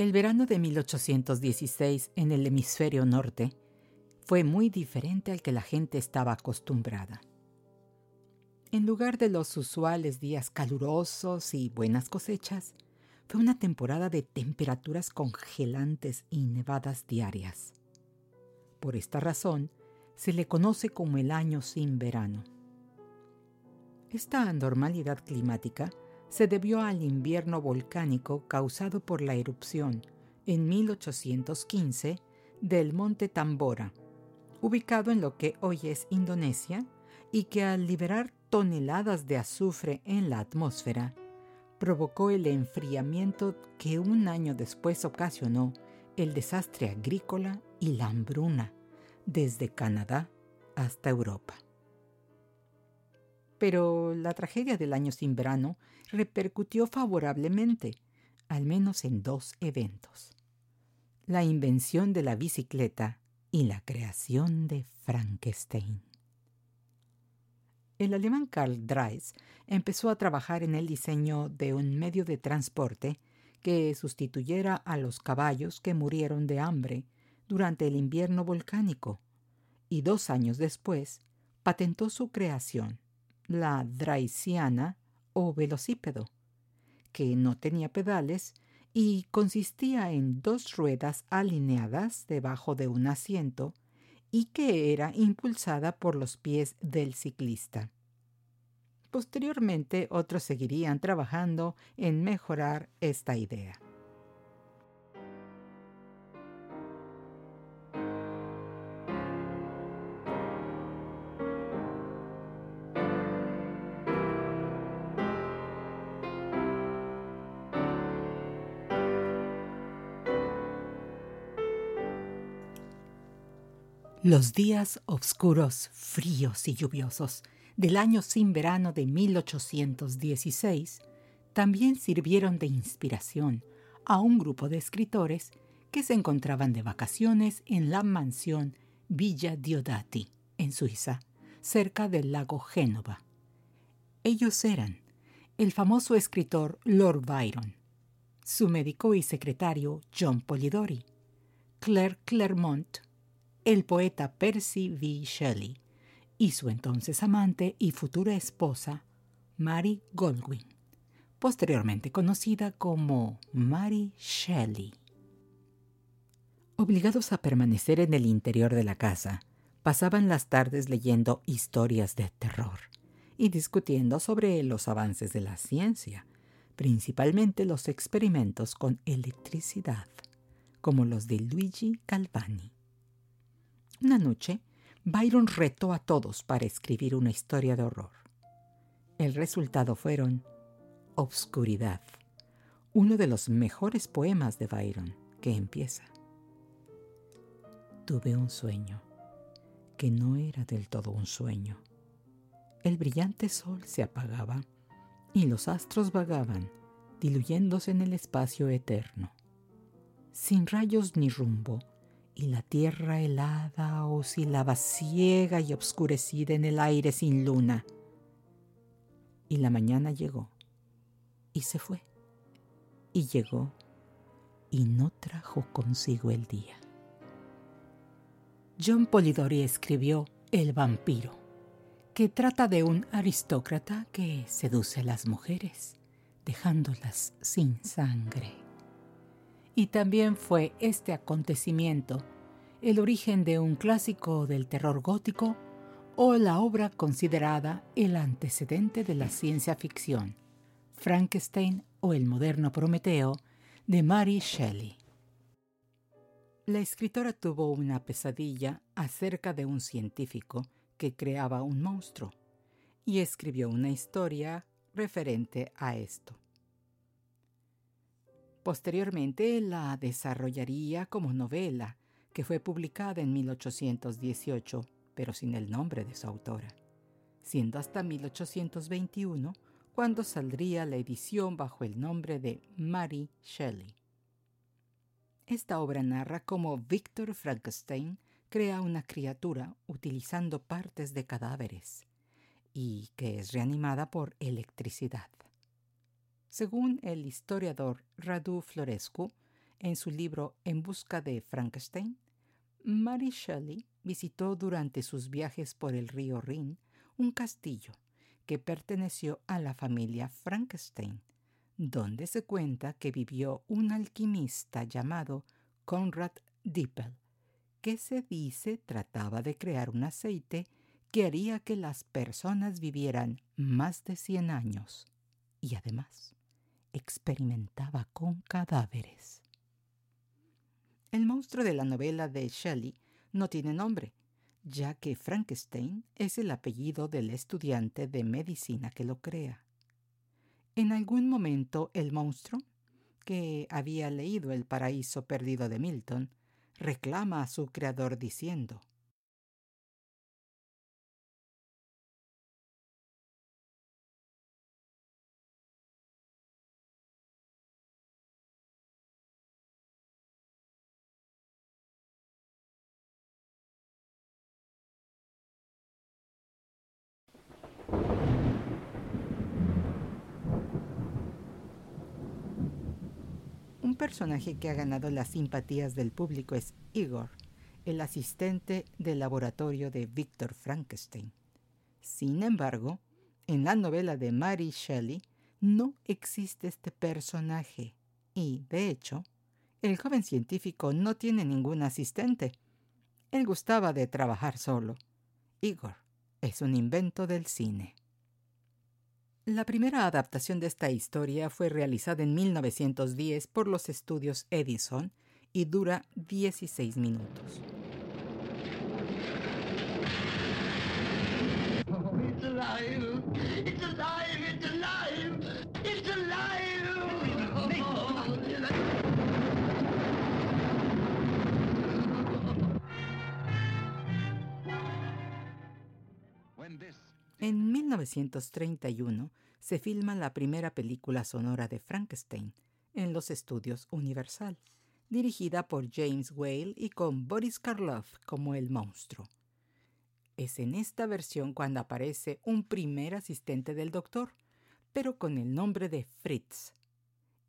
El verano de 1816 en el hemisferio norte fue muy diferente al que la gente estaba acostumbrada. En lugar de los usuales días calurosos y buenas cosechas, fue una temporada de temperaturas congelantes y nevadas diarias. Por esta razón, se le conoce como el año sin verano. Esta anormalidad climática se debió al invierno volcánico causado por la erupción en 1815 del monte Tambora, ubicado en lo que hoy es Indonesia, y que al liberar toneladas de azufre en la atmósfera, provocó el enfriamiento que un año después ocasionó el desastre agrícola y la hambruna desde Canadá hasta Europa. Pero la tragedia del año sin verano repercutió favorablemente, al menos en dos eventos. La invención de la bicicleta y la creación de Frankenstein. El alemán Karl Dreis empezó a trabajar en el diseño de un medio de transporte que sustituyera a los caballos que murieron de hambre durante el invierno volcánico, y dos años después patentó su creación la draisiana o velocípedo, que no tenía pedales y consistía en dos ruedas alineadas debajo de un asiento y que era impulsada por los pies del ciclista. Posteriormente otros seguirían trabajando en mejorar esta idea. Los días oscuros, fríos y lluviosos del año sin verano de 1816 también sirvieron de inspiración a un grupo de escritores que se encontraban de vacaciones en la mansión Villa Diodati, en Suiza, cerca del lago Génova. Ellos eran el famoso escritor Lord Byron, su médico y secretario John Polidori, Claire Clermont, el poeta Percy V. Shelley y su entonces amante y futura esposa, Mary Goldwyn, posteriormente conocida como Mary Shelley. Obligados a permanecer en el interior de la casa, pasaban las tardes leyendo historias de terror y discutiendo sobre los avances de la ciencia, principalmente los experimentos con electricidad, como los de Luigi Galvani. Una noche, Byron retó a todos para escribir una historia de horror. El resultado fueron Obscuridad, uno de los mejores poemas de Byron, que empieza. Tuve un sueño, que no era del todo un sueño. El brillante sol se apagaba y los astros vagaban, diluyéndose en el espacio eterno. Sin rayos ni rumbo, y la tierra helada oscilaba ciega y obscurecida en el aire sin luna. Y la mañana llegó y se fue, y llegó y no trajo consigo el día. John Polidori escribió El vampiro, que trata de un aristócrata que seduce a las mujeres, dejándolas sin sangre. Y también fue este acontecimiento el origen de un clásico del terror gótico o la obra considerada el antecedente de la ciencia ficción, Frankenstein o el moderno Prometeo de Mary Shelley. La escritora tuvo una pesadilla acerca de un científico que creaba un monstruo y escribió una historia referente a esto. Posteriormente la desarrollaría como novela, que fue publicada en 1818, pero sin el nombre de su autora, siendo hasta 1821 cuando saldría la edición bajo el nombre de Mary Shelley. Esta obra narra cómo Victor Frankenstein crea una criatura utilizando partes de cadáveres y que es reanimada por electricidad. Según el historiador Radu Florescu, en su libro En busca de Frankenstein, Mary Shelley visitó durante sus viajes por el río Rin un castillo que perteneció a la familia Frankenstein, donde se cuenta que vivió un alquimista llamado Conrad Dippel, que se dice trataba de crear un aceite que haría que las personas vivieran más de 100 años. Y además experimentaba con cadáveres. El monstruo de la novela de Shelley no tiene nombre, ya que Frankenstein es el apellido del estudiante de medicina que lo crea. En algún momento el monstruo, que había leído El paraíso perdido de Milton, reclama a su creador diciendo, personaje que ha ganado las simpatías del público es Igor, el asistente del laboratorio de Victor Frankenstein. Sin embargo, en la novela de Mary Shelley no existe este personaje y, de hecho, el joven científico no tiene ningún asistente. Él gustaba de trabajar solo. Igor es un invento del cine. La primera adaptación de esta historia fue realizada en 1910 por los estudios Edison y dura 16 minutos. En 1931 se filma la primera película sonora de Frankenstein en los estudios Universal, dirigida por James Whale y con Boris Karloff como el monstruo. Es en esta versión cuando aparece un primer asistente del doctor, pero con el nombre de Fritz.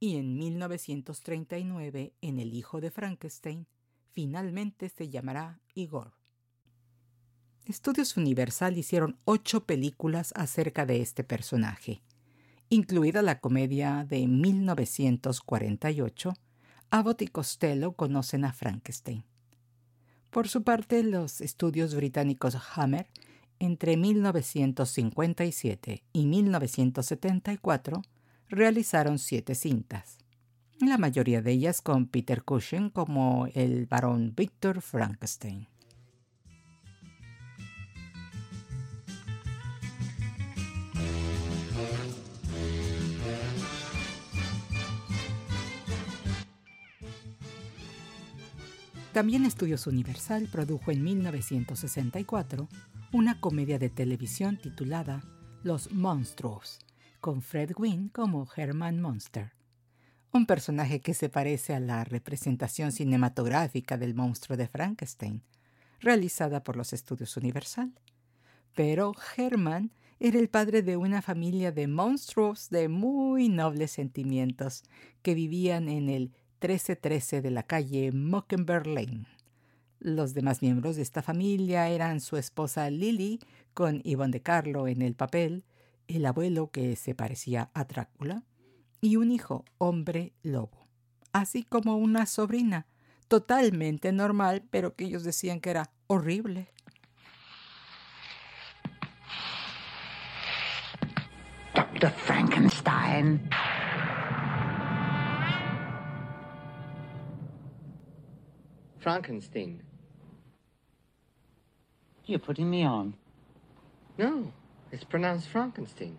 Y en 1939, en El hijo de Frankenstein, finalmente se llamará Igor. Estudios Universal hicieron ocho películas acerca de este personaje, incluida la comedia de 1948, Abbott y Costello conocen a Frankenstein. Por su parte, los estudios británicos Hammer, entre 1957 y 1974, realizaron siete cintas, la mayoría de ellas con Peter Cushing como el barón Victor Frankenstein. También Estudios Universal produjo en 1964 una comedia de televisión titulada Los Monstruos, con Fred Gwynne como Herman Monster, un personaje que se parece a la representación cinematográfica del monstruo de Frankenstein, realizada por los Estudios Universal. Pero Herman era el padre de una familia de monstruos de muy nobles sentimientos que vivían en el 1313 de la calle Mockingbird Lane. Los demás miembros de esta familia eran su esposa Lily, con Ivonne de Carlo en el papel, el abuelo que se parecía a Drácula, y un hijo, hombre lobo, así como una sobrina, totalmente normal, pero que ellos decían que era horrible. Dr. Frankenstein. Frankenstein. You're putting me on. No, it's pronounced Frankenstein.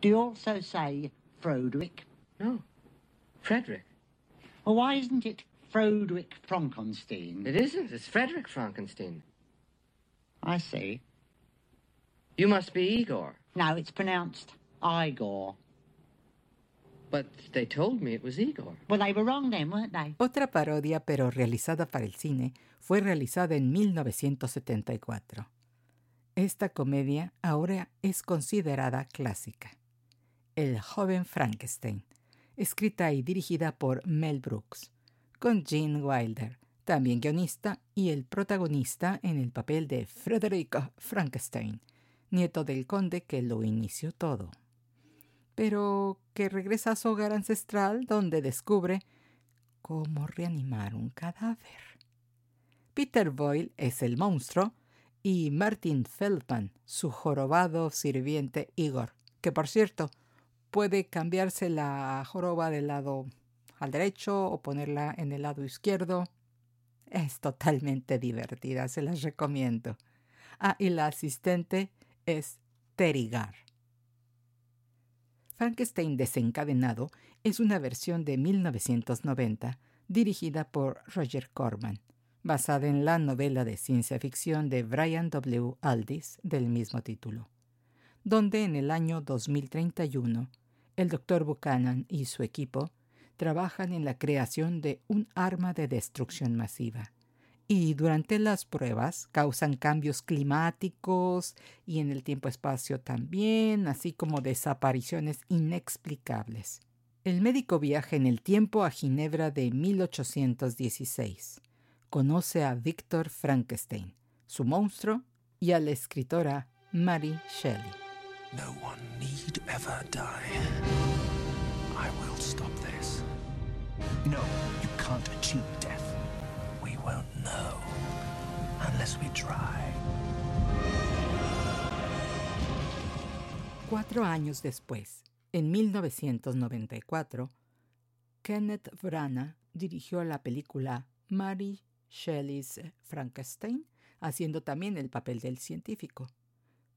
Do you also say Froderick? No, Frederick. Well, why isn't it Froderick Frankenstein? It isn't. It's Frederick Frankenstein. I see. You must be Igor. No, it's pronounced Igor. Otra parodia, pero realizada para el cine, fue realizada en 1974. Esta comedia ahora es considerada clásica. El joven Frankenstein, escrita y dirigida por Mel Brooks, con Gene Wilder, también guionista y el protagonista en el papel de Frederick Frankenstein, nieto del conde que lo inició todo. Pero que regresa a su hogar ancestral donde descubre cómo reanimar un cadáver. Peter Boyle es el monstruo y Martin Feldman, su jorobado sirviente Igor, que por cierto puede cambiarse la joroba del lado al derecho o ponerla en el lado izquierdo. Es totalmente divertida, se las recomiendo. Ah, y la asistente es Terigar. Frankenstein desencadenado es una versión de 1990 dirigida por Roger Corman, basada en la novela de ciencia ficción de Brian W. Aldiss del mismo título, donde en el año 2031 el Dr. Buchanan y su equipo trabajan en la creación de un arma de destrucción masiva. Y durante las pruebas causan cambios climáticos y en el tiempo-espacio también, así como desapariciones inexplicables. El médico viaja en el tiempo a Ginebra de 1816. Conoce a Victor Frankenstein, su monstruo, y a la escritora Mary Shelley. No one need ever die. I will stop this. No, you can't achieve death. Cuatro años después, en 1994, Kenneth Branagh dirigió la película Mary Shelley's Frankenstein, haciendo también el papel del científico,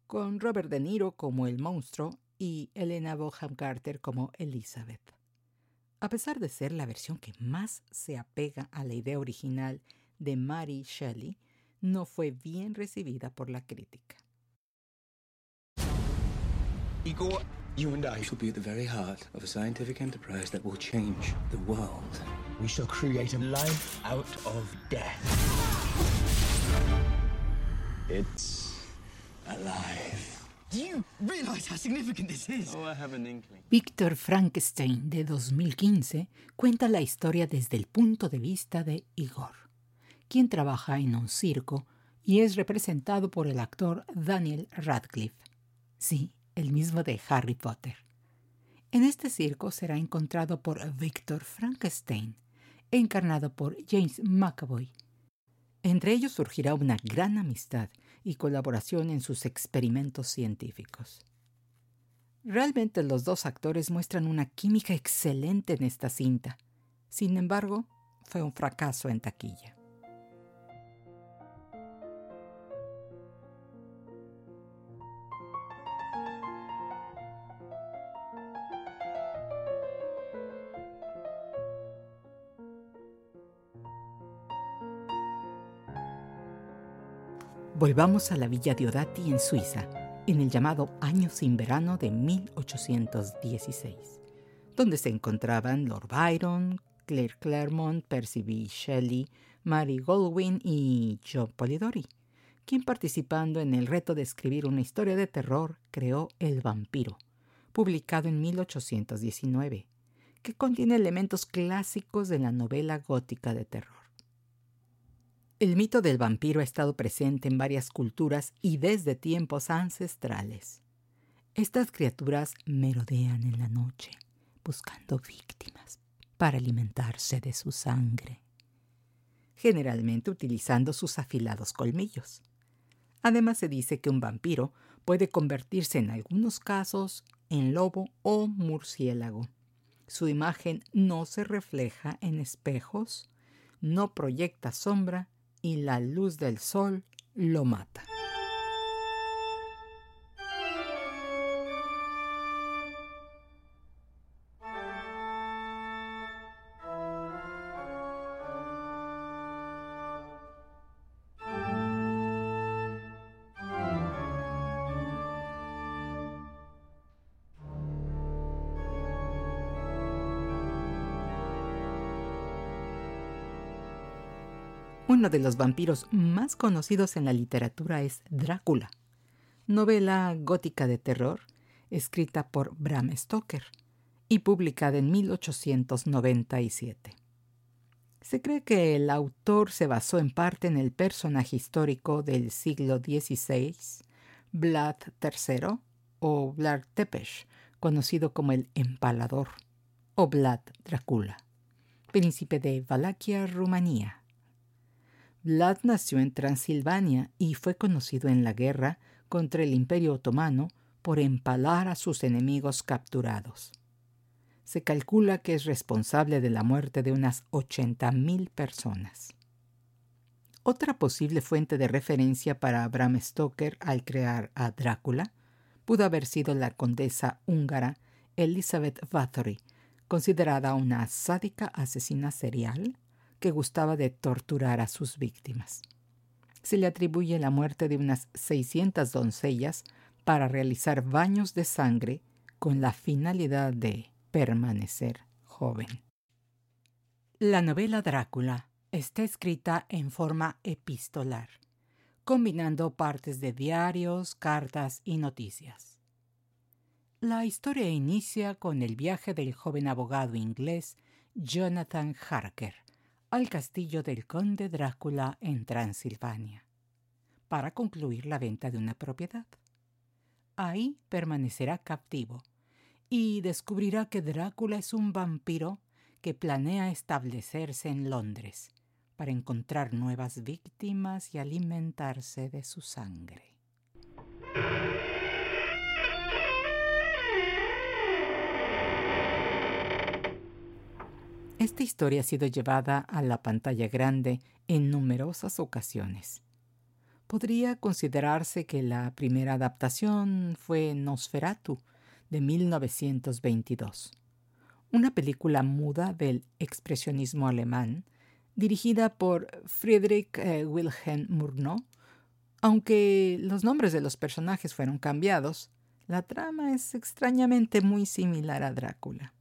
con Robert De Niro como el monstruo y Elena Bonham Carter como Elizabeth. A pesar de ser la versión que más se apega a la idea original de Mary Shelley, no fue bien recibida por la crítica. Igor, you and I shall be at the very heart of a scientific enterprise that will change the world. We shall create a life out of death. It's alive. Do you realize how significant this is? Oh, I have an inkling. Víctor Frankenstein de 2015 cuenta la historia desde el punto de vista de Igor, quien trabaja en un circo y es representado por el actor Daniel Radcliffe. Sí, el mismo de Harry Potter. En este circo será encontrado por Víctor Frankenstein, encarnado por James McAvoy. Entre ellos surgirá una gran amistad y colaboración en sus experimentos científicos. Realmente los dos actores muestran una química excelente en esta cinta. Sin embargo, fue un fracaso en taquilla. Volvamos a la villa Diodati en Suiza, en el llamado Año sin Verano de 1816, donde se encontraban Lord Byron, Claire Claremont, Percy B. Shelley, Mary Goldwyn y John Polidori, quien participando en el reto de escribir una historia de terror creó El vampiro, publicado en 1819, que contiene elementos clásicos de la novela gótica de terror. El mito del vampiro ha estado presente en varias culturas y desde tiempos ancestrales. Estas criaturas merodean en la noche, buscando víctimas para alimentarse de su sangre, generalmente utilizando sus afilados colmillos. Además se dice que un vampiro puede convertirse en algunos casos en lobo o murciélago. Su imagen no se refleja en espejos no proyecta sombra y la luz del sol lo mata. De los vampiros más conocidos en la literatura es Drácula, novela gótica de terror escrita por Bram Stoker y publicada en 1897. Se cree que el autor se basó en parte en el personaje histórico del siglo XVI, Vlad III o Vlad Tepes, conocido como el Empalador, o Vlad Drácula, príncipe de Valaquia, Rumanía. Vlad nació en Transilvania y fue conocido en la guerra contra el Imperio Otomano por empalar a sus enemigos capturados. Se calcula que es responsable de la muerte de unas 80.000 personas. Otra posible fuente de referencia para Bram Stoker al crear a Drácula pudo haber sido la condesa húngara Elizabeth Bathory, considerada una sádica asesina serial que gustaba de torturar a sus víctimas. Se le atribuye la muerte de unas 600 doncellas para realizar baños de sangre con la finalidad de permanecer joven. La novela Drácula está escrita en forma epistolar, combinando partes de diarios, cartas y noticias. La historia inicia con el viaje del joven abogado inglés Jonathan Harker al castillo del conde Drácula en Transilvania, para concluir la venta de una propiedad. Ahí permanecerá captivo y descubrirá que Drácula es un vampiro que planea establecerse en Londres para encontrar nuevas víctimas y alimentarse de su sangre. Esta historia ha sido llevada a la pantalla grande en numerosas ocasiones. Podría considerarse que la primera adaptación fue Nosferatu, de 1922, una película muda del expresionismo alemán, dirigida por Friedrich eh, Wilhelm Murnau. Aunque los nombres de los personajes fueron cambiados, la trama es extrañamente muy similar a Drácula.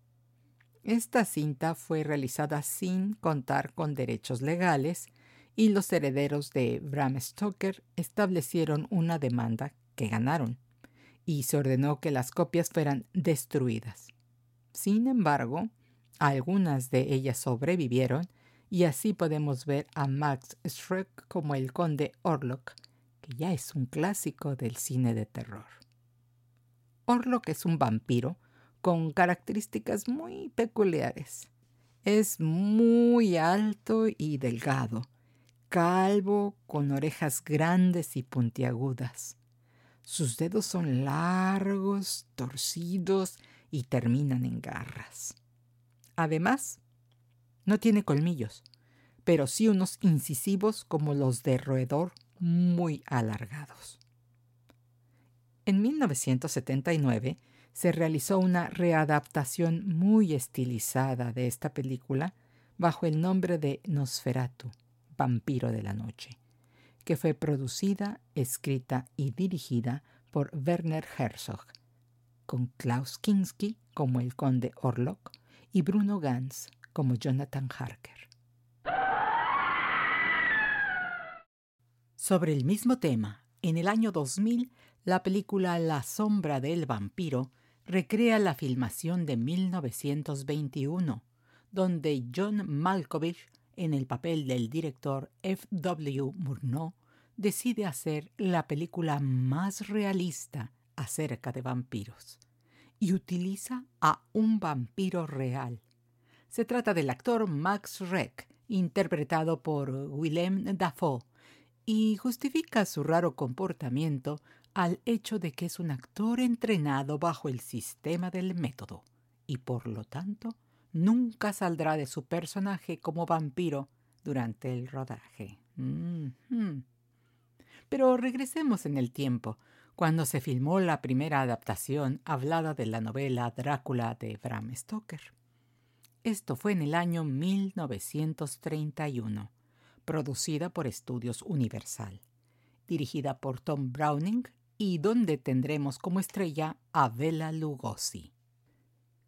Esta cinta fue realizada sin contar con derechos legales y los herederos de Bram Stoker establecieron una demanda que ganaron y se ordenó que las copias fueran destruidas. Sin embargo, algunas de ellas sobrevivieron y así podemos ver a Max Schreck como el conde Orlok, que ya es un clásico del cine de terror. Orlok es un vampiro con características muy peculiares. Es muy alto y delgado, calvo, con orejas grandes y puntiagudas. Sus dedos son largos, torcidos y terminan en garras. Además, no tiene colmillos, pero sí unos incisivos como los de roedor muy alargados. En 1979 se realizó una readaptación muy estilizada de esta película bajo el nombre de Nosferatu, Vampiro de la Noche, que fue producida, escrita y dirigida por Werner Herzog, con Klaus Kinski como el conde Orlok y Bruno Ganz como Jonathan Harker. Sobre el mismo tema, en el año 2000, la película La sombra del vampiro recrea la filmación de 1921, donde John Malkovich, en el papel del director F. W. Murnau, decide hacer la película más realista acerca de vampiros y utiliza a un vampiro real. Se trata del actor Max Reck, interpretado por Willem Dafoe, y justifica su raro comportamiento al hecho de que es un actor entrenado bajo el sistema del método y por lo tanto nunca saldrá de su personaje como vampiro durante el rodaje. Pero regresemos en el tiempo, cuando se filmó la primera adaptación hablada de la novela Drácula de Bram Stoker. Esto fue en el año 1931, producida por Estudios Universal, dirigida por Tom Browning y donde tendremos como estrella a Bela Lugosi,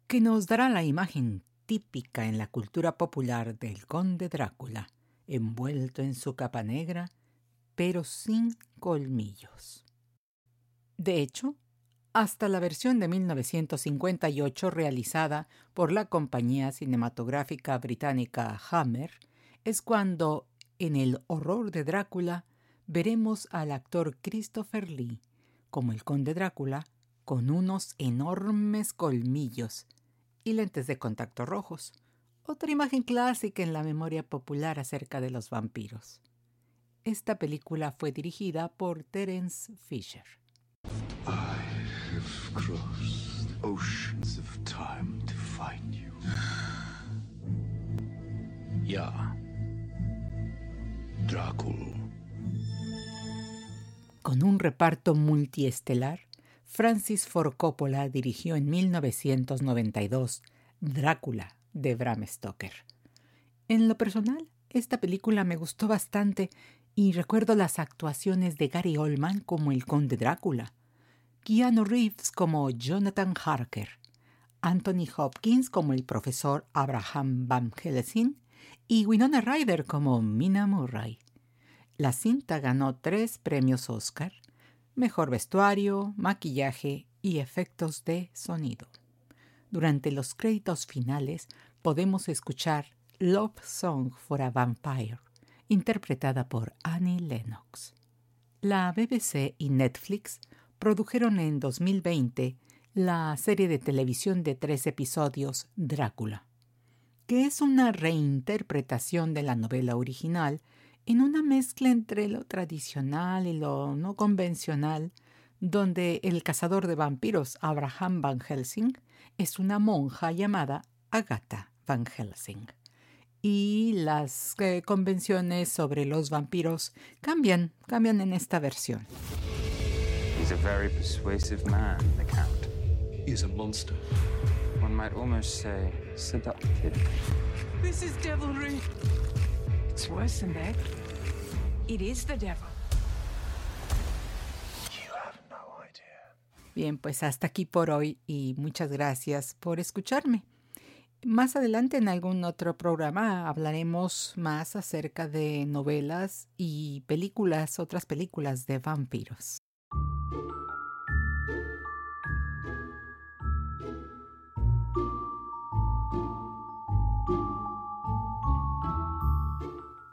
que nos dará la imagen típica en la cultura popular del conde Drácula, envuelto en su capa negra, pero sin colmillos. De hecho, hasta la versión de 1958 realizada por la compañía cinematográfica británica Hammer, es cuando, en el horror de Drácula, veremos al actor Christopher Lee como el conde Drácula con unos enormes colmillos y lentes de contacto rojos, otra imagen clásica en la memoria popular acerca de los vampiros. Esta película fue dirigida por Terence Fisher. Con un reparto multiestelar, Francis Ford Coppola dirigió en 1992 Drácula de Bram Stoker. En lo personal, esta película me gustó bastante y recuerdo las actuaciones de Gary Oldman como el conde Drácula, Keanu Reeves como Jonathan Harker, Anthony Hopkins como el profesor Abraham Van Helsing y Winona Ryder como Mina Murray. La cinta ganó tres premios Oscar, mejor vestuario, maquillaje y efectos de sonido. Durante los créditos finales podemos escuchar Love Song for a Vampire, interpretada por Annie Lennox. La BBC y Netflix produjeron en 2020 la serie de televisión de tres episodios Drácula, que es una reinterpretación de la novela original en una mezcla entre lo tradicional y lo no convencional, donde el cazador de vampiros Abraham Van Helsing es una monja llamada Agatha Van Helsing. Y las eh, convenciones sobre los vampiros cambian, cambian en esta versión. He's a very persuasive man, the Count. He's a monster. One might almost say seductive. This is devilry. It's worse than that. It is the devil. You have no idea. Bien, pues hasta aquí por hoy y muchas gracias por escucharme. Más adelante en algún otro programa hablaremos más acerca de novelas y películas, otras películas de vampiros.